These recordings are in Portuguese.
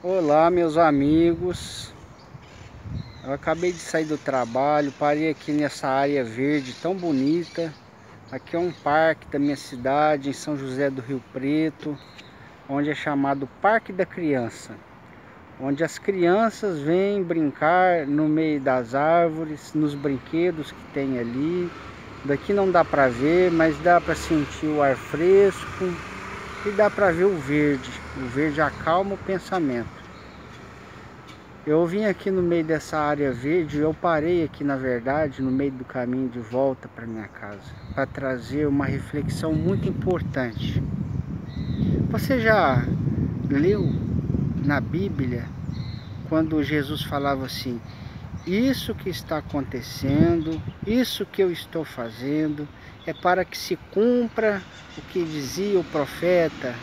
Olá meus amigos. Eu acabei de sair do trabalho Parei aqui nessa área verde tão bonita. Aqui é um parque da minha cidade Em São José do Rio Preto Onde é chamado Parque da Criança Onde as crianças vêm brincar no meio das árvores Nos brinquedos que tem ali. Daqui não dá para ver, mas dá para sentir o ar fresco e dá para ver o verde. O verde acalma o pensamento. Eu vim aqui no meio dessa área verde, eu parei aqui na verdade, no meio do caminho de volta para minha casa, para trazer uma reflexão muito importante. Você já leu na Bíblia quando Jesus falava assim: Isso que está acontecendo, isso que eu estou fazendo, é para que se cumpra o que dizia o profeta.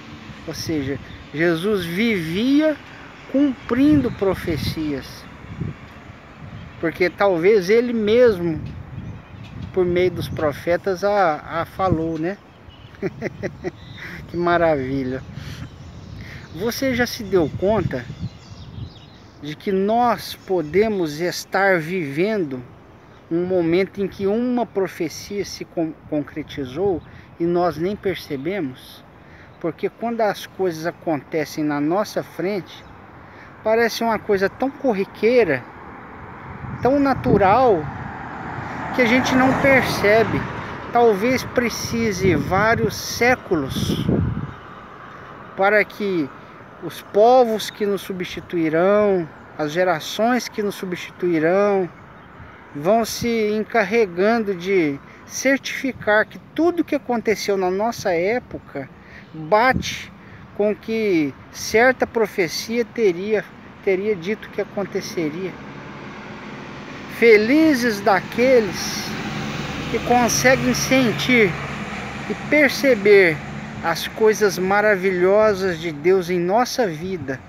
Ou seja, Jesus vivia cumprindo profecias. Porque talvez ele mesmo, por meio dos profetas, a, a falou, né? que maravilha. Você já se deu conta de que nós podemos estar vivendo um momento em que uma profecia se con concretizou e nós nem percebemos? Porque quando as coisas acontecem na nossa frente, parece uma coisa tão corriqueira, tão natural, que a gente não percebe. Talvez precise vários séculos para que os povos que nos substituirão, as gerações que nos substituirão, vão se encarregando de certificar que tudo que aconteceu na nossa época bate com o que certa profecia teria, teria dito que aconteceria. Felizes daqueles que conseguem sentir e perceber as coisas maravilhosas de Deus em nossa vida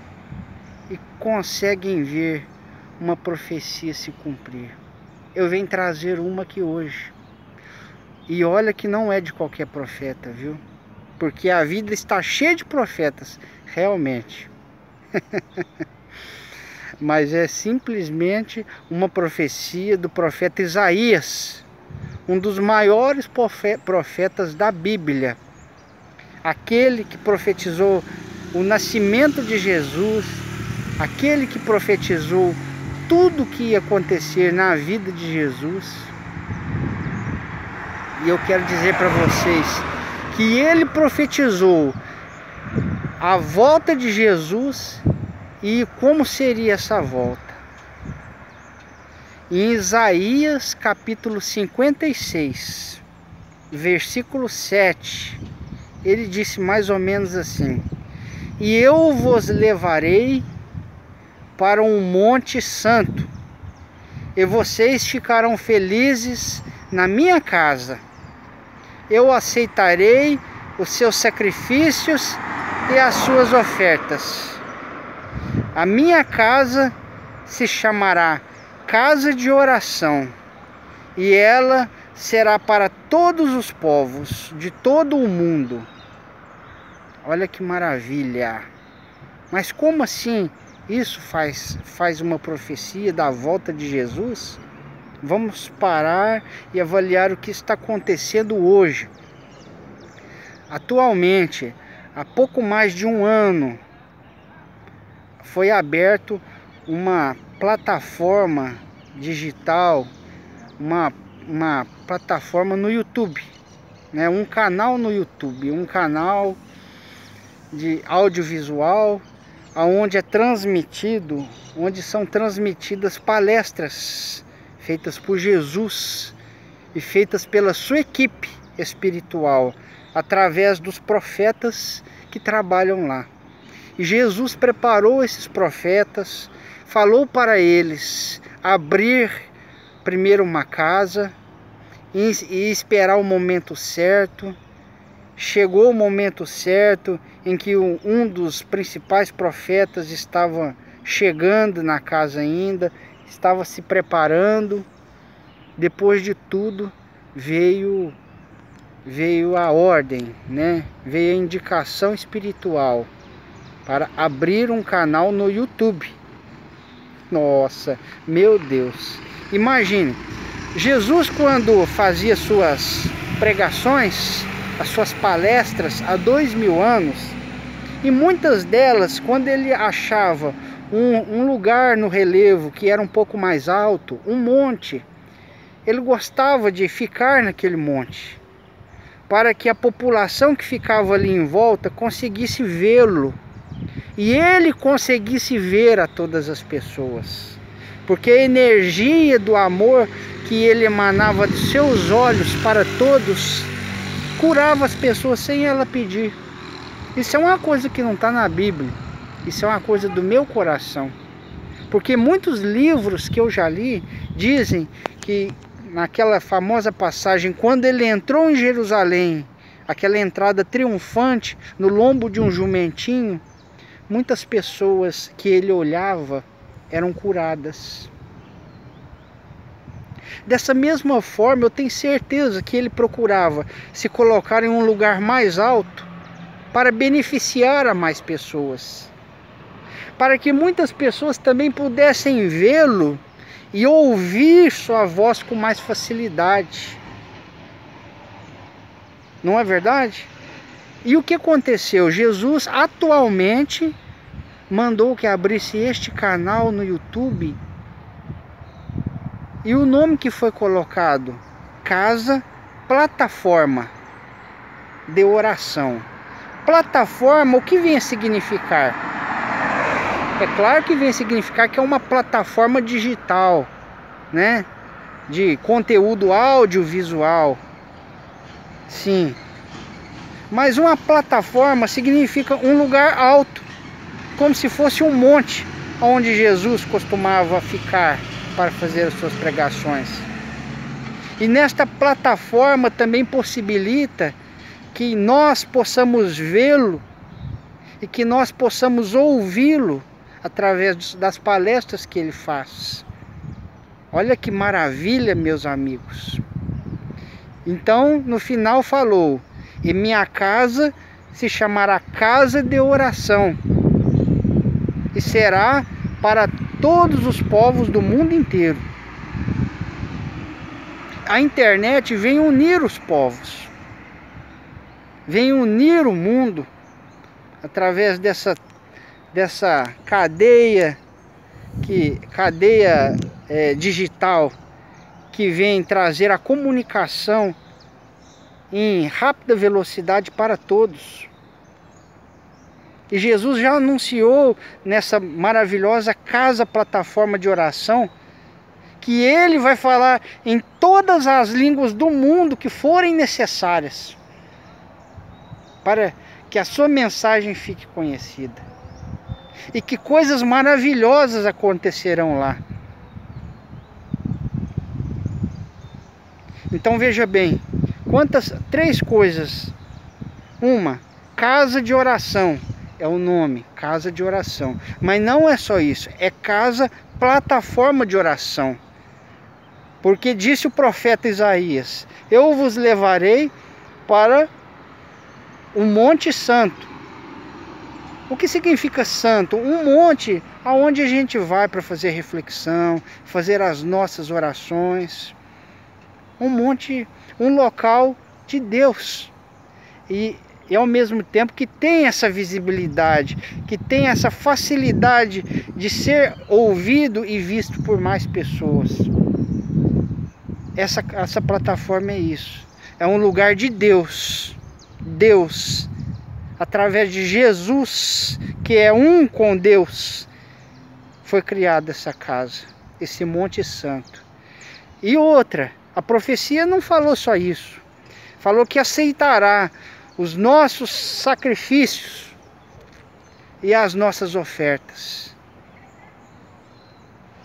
e conseguem ver uma profecia se cumprir eu venho trazer uma aqui hoje. E olha que não é de qualquer profeta, viu? Porque a vida está cheia de profetas, realmente. Mas é simplesmente uma profecia do profeta Isaías, um dos maiores profetas da Bíblia. Aquele que profetizou o nascimento de Jesus, aquele que profetizou tudo que ia acontecer na vida de Jesus. E eu quero dizer para vocês que ele profetizou a volta de Jesus e como seria essa volta. Em Isaías capítulo 56, versículo 7, ele disse mais ou menos assim: E eu vos levarei para um monte santo, e vocês ficarão felizes na minha casa. Eu aceitarei os seus sacrifícios e as suas ofertas. A minha casa se chamará casa de oração, e ela será para todos os povos de todo o mundo. Olha que maravilha! Mas como assim isso faz, faz uma profecia da volta de Jesus? Vamos parar e avaliar o que está acontecendo hoje. Atualmente, há pouco mais de um ano, foi aberto uma plataforma digital, uma, uma plataforma no YouTube, né? um canal no YouTube, um canal de audiovisual aonde é transmitido, onde são transmitidas palestras feitas por Jesus e feitas pela sua equipe espiritual, através dos profetas que trabalham lá. E Jesus preparou esses profetas, falou para eles abrir primeiro uma casa e esperar o momento certo chegou o momento certo em que um dos principais profetas estava chegando na casa ainda, estava se preparando. Depois de tudo, veio veio a ordem, né? Veio a indicação espiritual. para abrir um canal no YouTube. Nossa, meu Deus. Imagine, Jesus quando fazia suas pregações, as suas palestras há dois mil anos, e muitas delas, quando ele achava um, um lugar no relevo que era um pouco mais alto, um monte, ele gostava de ficar naquele monte, para que a população que ficava ali em volta conseguisse vê-lo e ele conseguisse ver a todas as pessoas. Porque a energia do amor que ele emanava dos seus olhos para todos curava as pessoas sem ela pedir. Isso é uma coisa que não está na Bíblia. Isso é uma coisa do meu coração. Porque muitos livros que eu já li dizem que naquela famosa passagem, quando ele entrou em Jerusalém, aquela entrada triunfante no lombo de um jumentinho, muitas pessoas que ele olhava eram curadas. Dessa mesma forma, eu tenho certeza que ele procurava se colocar em um lugar mais alto para beneficiar a mais pessoas. Para que muitas pessoas também pudessem vê-lo e ouvir sua voz com mais facilidade. Não é verdade? E o que aconteceu? Jesus atualmente mandou que abrisse este canal no YouTube. E o nome que foi colocado? Casa Plataforma de Oração. Plataforma, o que vem a significar? É claro que vem significar que é uma plataforma digital, né? De conteúdo audiovisual. Sim, mas uma plataforma significa um lugar alto, como se fosse um monte onde Jesus costumava ficar para fazer as suas pregações. E nesta plataforma também possibilita que nós possamos vê-lo e que nós possamos ouvi-lo através das palestras que ele faz. Olha que maravilha, meus amigos. Então, no final falou: e minha casa se chamará casa de oração e será para todos os povos do mundo inteiro. A internet vem unir os povos, vem unir o mundo através dessa, dessa cadeia que cadeia é, digital que vem trazer a comunicação em rápida velocidade para todos. E Jesus já anunciou nessa maravilhosa casa plataforma de oração que ele vai falar em todas as línguas do mundo que forem necessárias para que a sua mensagem fique conhecida. E que coisas maravilhosas acontecerão lá. Então veja bem, Quantas? Três coisas. Uma, casa de oração. É o nome, casa de oração. Mas não é só isso, é casa plataforma de oração. Porque disse o profeta Isaías: Eu vos levarei para o Monte Santo. O que significa santo? Um monte aonde a gente vai para fazer reflexão, fazer as nossas orações. Um monte um local de Deus. E, e ao mesmo tempo que tem essa visibilidade, que tem essa facilidade de ser ouvido e visto por mais pessoas. Essa, essa plataforma é isso. É um lugar de Deus. Deus, através de Jesus, que é um com Deus, foi criada essa casa, esse Monte Santo. E outra, a profecia não falou só isso. Falou que aceitará os nossos sacrifícios e as nossas ofertas.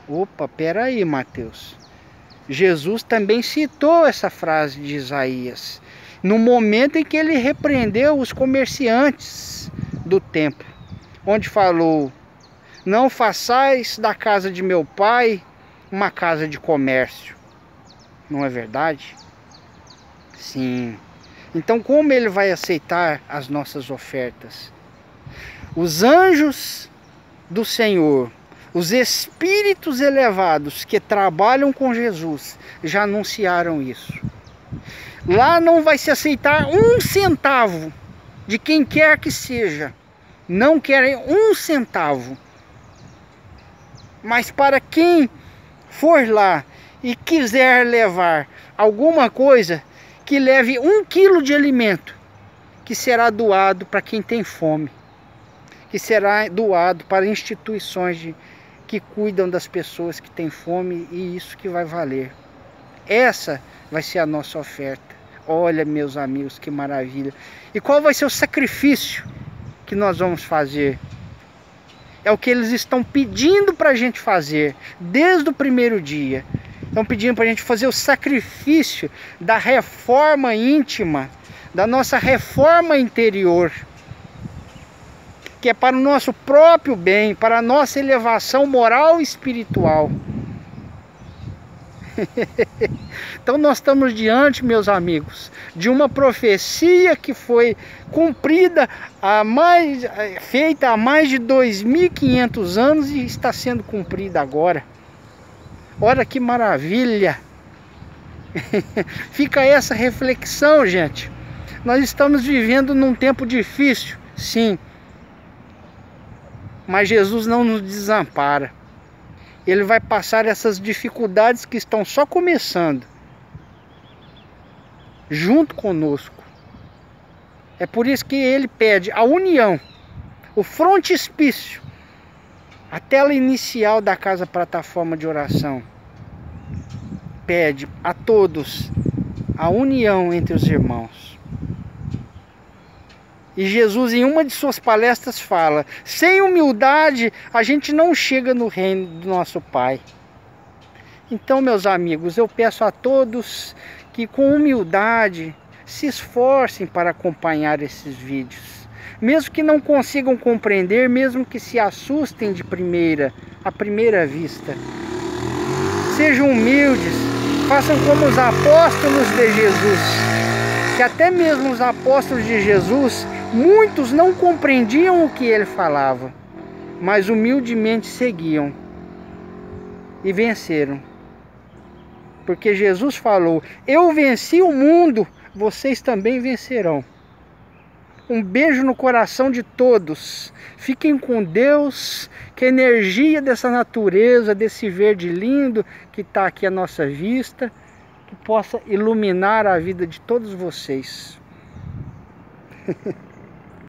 Opa, peraí, Mateus. Jesus também citou essa frase de Isaías no momento em que ele repreendeu os comerciantes do templo, onde falou: Não façais da casa de meu pai uma casa de comércio. Não é verdade? Sim. Então, como ele vai aceitar as nossas ofertas? Os anjos do Senhor, os espíritos elevados que trabalham com Jesus já anunciaram isso. Lá não vai se aceitar um centavo de quem quer que seja. Não querem um centavo. Mas para quem for lá e quiser levar alguma coisa, que leve um quilo de alimento, que será doado para quem tem fome, que será doado para instituições de, que cuidam das pessoas que têm fome e isso que vai valer. Essa vai ser a nossa oferta. Olha, meus amigos, que maravilha. E qual vai ser o sacrifício que nós vamos fazer? É o que eles estão pedindo para a gente fazer desde o primeiro dia. Estão pedindo para a gente fazer o sacrifício da reforma íntima, da nossa reforma interior, que é para o nosso próprio bem, para a nossa elevação moral e espiritual. então nós estamos diante, meus amigos, de uma profecia que foi cumprida há mais feita há mais de 2500 anos e está sendo cumprida agora. Olha que maravilha! Fica essa reflexão, gente. Nós estamos vivendo num tempo difícil, sim. Mas Jesus não nos desampara ele vai passar essas dificuldades que estão só começando junto conosco. É por isso que ele pede a união, o frontispício, a tela inicial da casa plataforma de oração. Pede a todos a união entre os irmãos. E Jesus, em uma de suas palestras, fala: sem humildade a gente não chega no reino do nosso Pai. Então, meus amigos, eu peço a todos que com humildade se esforcem para acompanhar esses vídeos. Mesmo que não consigam compreender, mesmo que se assustem de primeira, à primeira vista. Sejam humildes, façam como os apóstolos de Jesus, que até mesmo os apóstolos de Jesus Muitos não compreendiam o que ele falava, mas humildemente seguiam e venceram. Porque Jesus falou: Eu venci o mundo, vocês também vencerão. Um beijo no coração de todos. Fiquem com Deus. Que a energia dessa natureza, desse verde lindo que está aqui à nossa vista, que possa iluminar a vida de todos vocês.